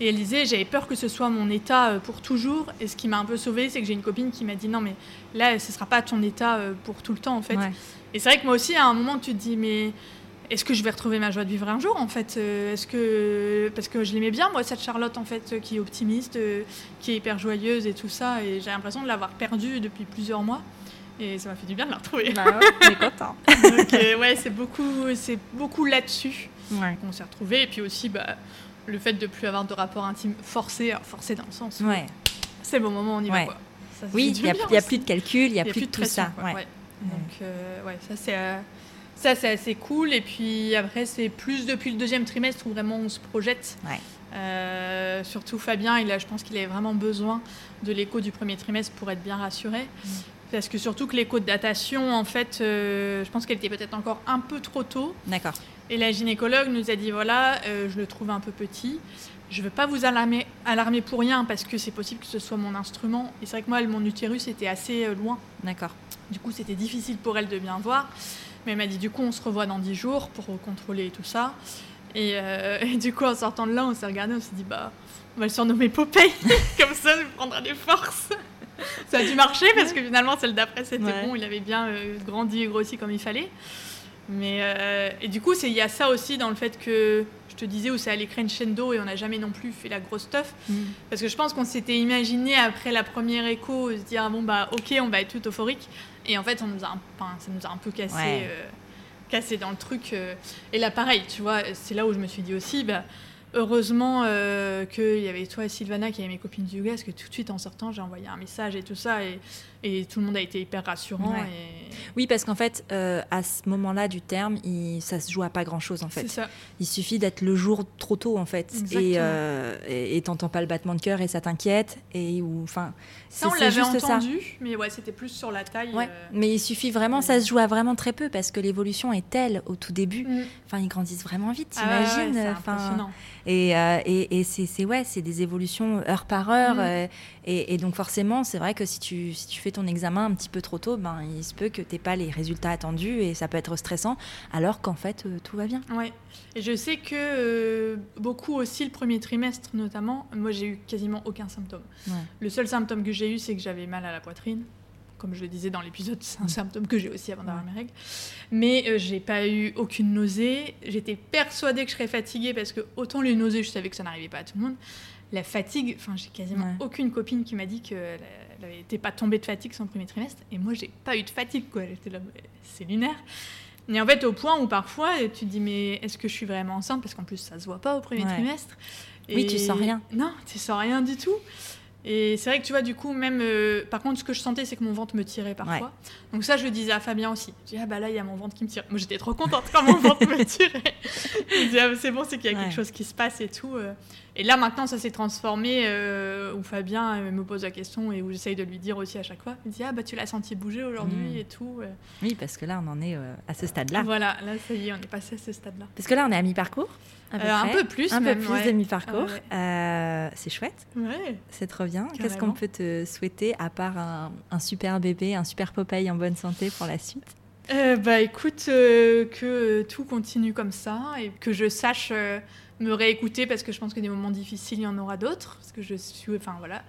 Et elle disait, j'avais peur que ce soit mon état euh, pour toujours. Et ce qui m'a un peu sauvée, c'est que j'ai une copine qui m'a dit, non mais là, ce sera pas ton état euh, pour tout le temps en fait. Ouais. Et c'est vrai que moi aussi, à un moment, tu te dis, mais est-ce que je vais retrouver ma joie de vivre un jour, en fait Euh, Est-ce que parce que je l'aimais bien, moi, cette Charlotte, en fait, qui est optimiste, euh, qui est hyper joyeuse et tout ça, et j'ai l'impression de l'avoir perdue depuis plusieurs mois. Et ça m'a fait du bien de la retrouver. Bah ouais, on est content. Donc euh, ouais, c'est beaucoup, c'est beaucoup là-dessus Ouais. qu'on s'est retrouvés. Et puis aussi, bah, le fait de plus avoir de rapport intime forcé, forcé dans le sens Ouais. c'est bon moment, on y va quoi. Ça, ça Oui, il n'y a, plus de calcul, il n'y a, plus de tout pression, ça. Donc, euh, ouais, ça c'est euh, ça c'est assez cool. Et puis après, c'est plus depuis le deuxième trimestre où vraiment on se projette. Ouais. Euh, surtout Fabien, il a, je pense qu'il avait vraiment besoin de l'écho du premier trimestre pour être bien rassuré. Mm. Parce que surtout que l'écho de datation, en fait, euh, je pense qu'elle était peut-être encore un peu trop tôt. D'accord. Et la gynécologue nous a dit voilà, euh, je le trouve un peu petit. Je ne veux pas vous alarmer, alarmer pour rien parce que c'est possible que ce soit mon instrument. Et c'est vrai que moi, mon utérus était assez loin. D'accord. Du coup, c'était difficile pour elle de bien voir. Mais elle m'a dit, du coup, on se revoit dans 10 jours pour contrôler tout ça. Et, euh, et du coup, en sortant de là, on s'est regardé, on s'est dit, bah, on va le surnommer Popeye. Comme ça, il prendra des forces. ça a dû marcher parce que finalement, celle d'après, c'était Ouais. bon. Il avait bien euh, grandi et grossi comme il fallait. Mais, euh, et du coup, il y a ça aussi dans le fait que je te disais où c'est allé crescendo et on n'a jamais non plus fait la grosse stuff. Mm. Parce que je pense qu'on s'était imaginé après la première écho se dire ah bon bah ok on va être tout euphorique et en fait on nous a ça nous a un peu cassé, euh, cassé dans le truc. Euh. et là pareil tu vois c'est là où je me suis dit aussi bah heureusement euh, qu'il y avait toi et Sylvana qui avaient mes copines du yoga, parce que tout de suite en sortant, j'ai envoyé un message et tout ça, et, et tout le monde a été hyper rassurant. Et... Oui, parce qu'en fait, euh, à ce moment-là du terme, il, ça se joue à pas grand-chose en fait. Ça. Il suffit d'être le jour trop tôt en fait, euh, et et t'entends pas le battement de cœur et ça t'inquiète, et ou enfin. Ça on l'avait entendu, mais ouais, c'était plus sur la taille. Ouais. Mais il suffit vraiment, ça se joue à vraiment très peu parce que l'évolution est telle au tout début. Mm. Enfin, ils grandissent vraiment vite, ah t'imagines. enfin, et, euh, et, et c'est ouais, c'est des évolutions heure par heure. Mm. Euh, et, donc forcément, c'est vrai que si tu, si tu fais ton examen un petit peu trop tôt, ben, il se peut que tu n'aies pas les résultats attendus et ça peut être stressant, alors qu'en fait, euh, tout va bien. Ouais. Et je sais que beaucoup aussi, le premier trimestre notamment, moi j'ai eu quasiment aucun symptôme. Le seul symptôme que j'ai eu, c'est que j'avais mal à la poitrine comme je le disais dans l'épisode, c'est un mm. symptôme que j'ai aussi avant d'avoir mes règles. Mais je euh, j'ai pas eu aucune nausée. J'étais persuadée que je serais fatiguée parce que autant les nausées, je savais que ça n'arrivait pas à tout le monde. La fatigue, enfin, j'ai quasiment aucune copine qui m'a dit qu'elle n'était pas tombée de fatigue son premier trimestre. Et moi, j'ai pas eu de fatigue, quoi. J'étais là, c'est lunaire. Et en fait, au point où parfois, tu te dis, mais est-ce que je suis vraiment enceinte? Parce qu'en plus, ça se voit pas au premier trimestre. Oui, tu sens rien. Non, tu sens rien du tout. Et c'est vrai que tu vois, du coup, même. Euh, par contre, ce que je sentais, c'est que mon ventre me tirait parfois. Donc, ça, je le disais à Fabien aussi. Je dis, ah bah là, il y a mon ventre qui me tire. Moi, j'étais trop contente quand mon ventre me tirait. je disais, ah, c'est bon, c'est qu'il y a quelque chose qui se passe et tout. Euh. Et là, maintenant, ça s'est transformé euh, où Fabien me pose la question et où j'essaye de lui dire aussi à chaque fois. Il dit, ah bah tu l'as senti bouger aujourd'hui mm. et tout. Oui, parce que là, on en est à ce stade-là. Voilà, là, ça y est, on est passé à ce stade-là. Parce que là, on est à mi-parcours. un peu plus, un peu plus de mi-parcours. c'est chouette. Ouais. C'est trop bien. Qu'est-ce qu'on peut te souhaiter à part un, super bébé, un super Popeye en bonne santé pour la suite? Euh, Bah écoute, euh, que tout continue comme ça et que je sache euh, me réécouter parce que je pense que des moments difficiles, il y en aura d'autres. Parce que je suis. Enfin voilà.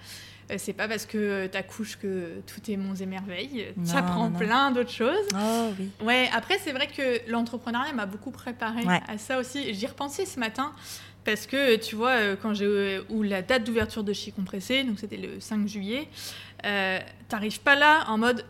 C'est pas parce que tu accouches que tout est monts et merveilles. Tu apprends plein d'autres choses. Oh oui. Ouais, après, c'est vrai que l'entrepreneuriat m'a beaucoup préparé à ça aussi. J'y repensais ce matin. Parce que tu vois, euh, quand j'ai euh, ou la date d'ouverture de Chi Compressé, donc c'était le 5 juillet, euh, t'arrives pas là en mode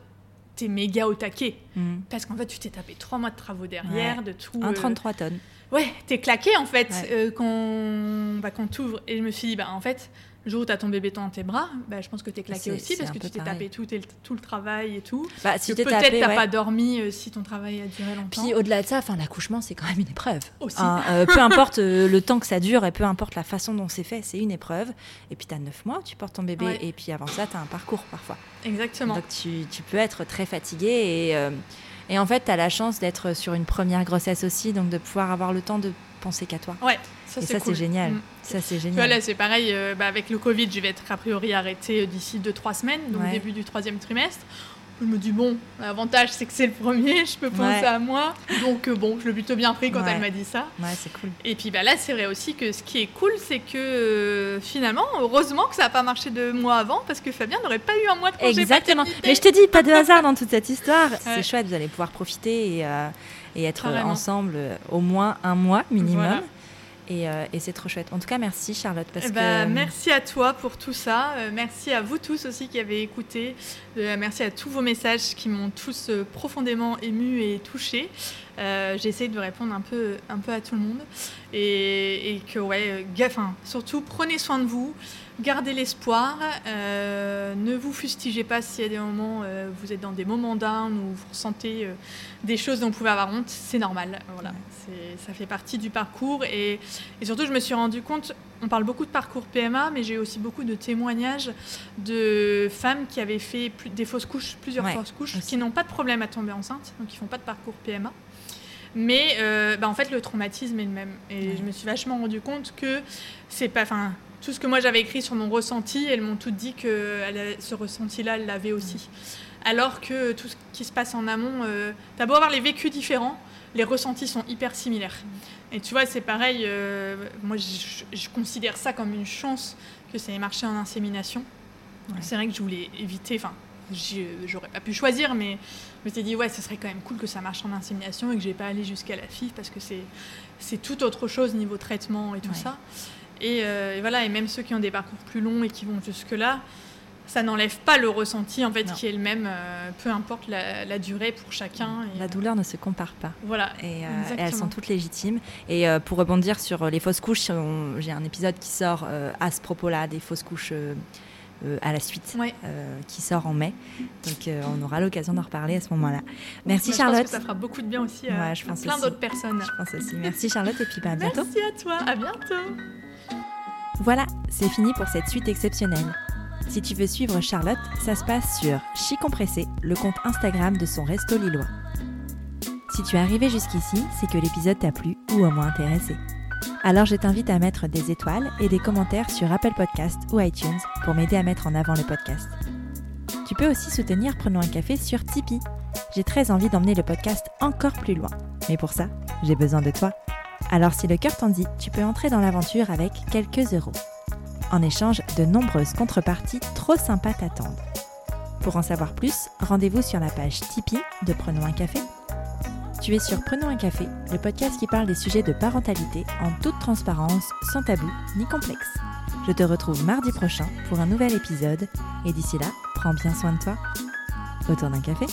t'es méga au taquet. Mm. Parce qu'en fait, tu t'es tapé trois mois de travaux derrière, de tout. Un 33 tonnes. Ouais, t'es claqué en fait quand, bah, quand t'ouvres. Et je me suis dit, bah en fait, le jour où tu as ton bébé dans tes bras, bah, je pense que tu es claqué aussi parce que tu t'es tapé tout, tout, le travail et tout. Bah, si peut-être tu n'as pas dormi euh, si ton travail a duré longtemps. Puis au-delà de ça, l'accouchement, c'est quand même une épreuve. Hein, euh, peu importe euh, le temps que ça dure et peu importe la façon dont c'est fait, c'est une épreuve. Et puis tu as 9 mois, tu portes ton bébé et puis avant ça, tu as un parcours parfois. Exactement. Donc tu, tu peux être très fatigué et, et en fait, tu as la chance d'être sur une première grossesse aussi, donc de pouvoir avoir le temps de penser qu'à toi. Ouais, ça c'est génial. Mm. Ça c'est génial. Voilà, c'est pareil, euh, bah, avec le Covid, je vais être a priori arrêtée euh, d'ici 2-3 semaines, donc début du troisième trimestre. Je me dis, bon, l'avantage c'est que c'est le premier, je peux penser à moi. Donc euh, bon, je l'ai plutôt bien pris quand elle m'a dit ça. Ouais, c'est cool. Et puis bah, là, c'est vrai aussi que ce qui est cool, c'est que finalement, heureusement que ça n'a pas marché de mois avant, parce que Fabien n'aurait pas eu un mois de congé Exactement. Mais je te dis, pas de hasard dans toute cette histoire. C'est chouette, vous allez pouvoir profiter et, et être ensemble au moins un mois minimum. Euh, et, c'est trop chouette. En tout cas, merci Charlotte. Parce eh ben, Merci à toi pour tout ça. Euh, merci à vous tous aussi qui avez écouté. Euh, merci à tous vos messages qui m'ont tous profondément ému et touché. J'essaie de répondre un peu, un peu à tout le monde. Et, et que, ouais, enfin, surtout, prenez soin de vous gardez l'espoir, euh, ne vous fustigez pas y a des moments, euh, vous êtes dans des moments down où vous ressentez euh, des choses dont vous pouvez avoir honte, c'est normal. Voilà, ça fait partie du parcours et, surtout je me suis rendu compte, on parle beaucoup de parcours PMA, mais j'ai aussi beaucoup de témoignages de femmes qui avaient fait des fausses couches, plusieurs fausses couches, qui n'ont pas de problème à tomber enceinte, donc qui font pas de parcours PMA. Mais bah, en fait, le traumatisme est le même. Et je me suis vachement rendu compte que c'est pas, enfin, tout ce que moi j'avais écrit sur mon ressenti, elles m'ont toutes dit que ce ressenti-là, elle l'avait aussi. Alors que tout ce qui se passe en amont, euh, t'as beau avoir les vécus différents, les ressentis sont hyper similaires. Et tu vois, c'est pareil, euh, moi je, considère ça comme une chance que ça ait marché en insémination. C'est vrai que je voulais éviter, enfin, j'aurais pas pu choisir, mais je m'étais dit, ouais, ce serait quand même cool que ça marche en insémination et que j'ai pas allé jusqu'à la FIV parce que c'est tout autre chose niveau traitement et tout ça. Et, et, voilà, et même ceux qui ont des parcours plus longs et qui vont jusque-là, ça n'enlève pas le ressenti en fait qui est le même, euh, peu importe la, durée pour chacun. la douleur ne se compare pas. Voilà. Et, euh, elles sont toutes légitimes. Et euh, pour rebondir sur les fausses couches, j'ai un épisode qui sort à ce propos-là des fausses couches. à la suite, qui sort en mai. Donc on aura l'occasion d'en reparler à ce moment-là. Merci Charlotte. Je pense que ça fera beaucoup de bien aussi à, plein d'autres personnes. Je pense aussi. Merci Charlotte et puis bah, à bientôt. Merci à toi, à bientôt. Voilà, c'est fini pour cette suite exceptionnelle. Si tu veux suivre Charlotte, ça se passe sur Chicompressé, le compte Instagram de son resto lillois. Si tu es arrivé jusqu'ici, c'est que l'épisode t'a plu ou au moins intéressé. Alors je t'invite à mettre des étoiles et des commentaires sur Apple Podcast ou iTunes pour m'aider à mettre en avant le podcast. Tu peux aussi soutenir Prenons un café sur Tipeee. J'ai très envie d'emmener le podcast encore plus loin. Mais pour ça, j'ai besoin de toi. Alors si le cœur t'en dit, tu peux entrer dans l'aventure avec quelques euros. En échange, de nombreuses contreparties trop sympas t'attendent. Pour en savoir plus, rendez-vous sur la page Tipeee de Prenons un café. Tu es sur Prenons un café, le podcast qui parle des sujets de parentalité en toute transparence, sans tabou ni complexe. Je te retrouve mardi prochain pour un nouvel épisode et d'ici là, prends bien soin de toi. Autour d'un café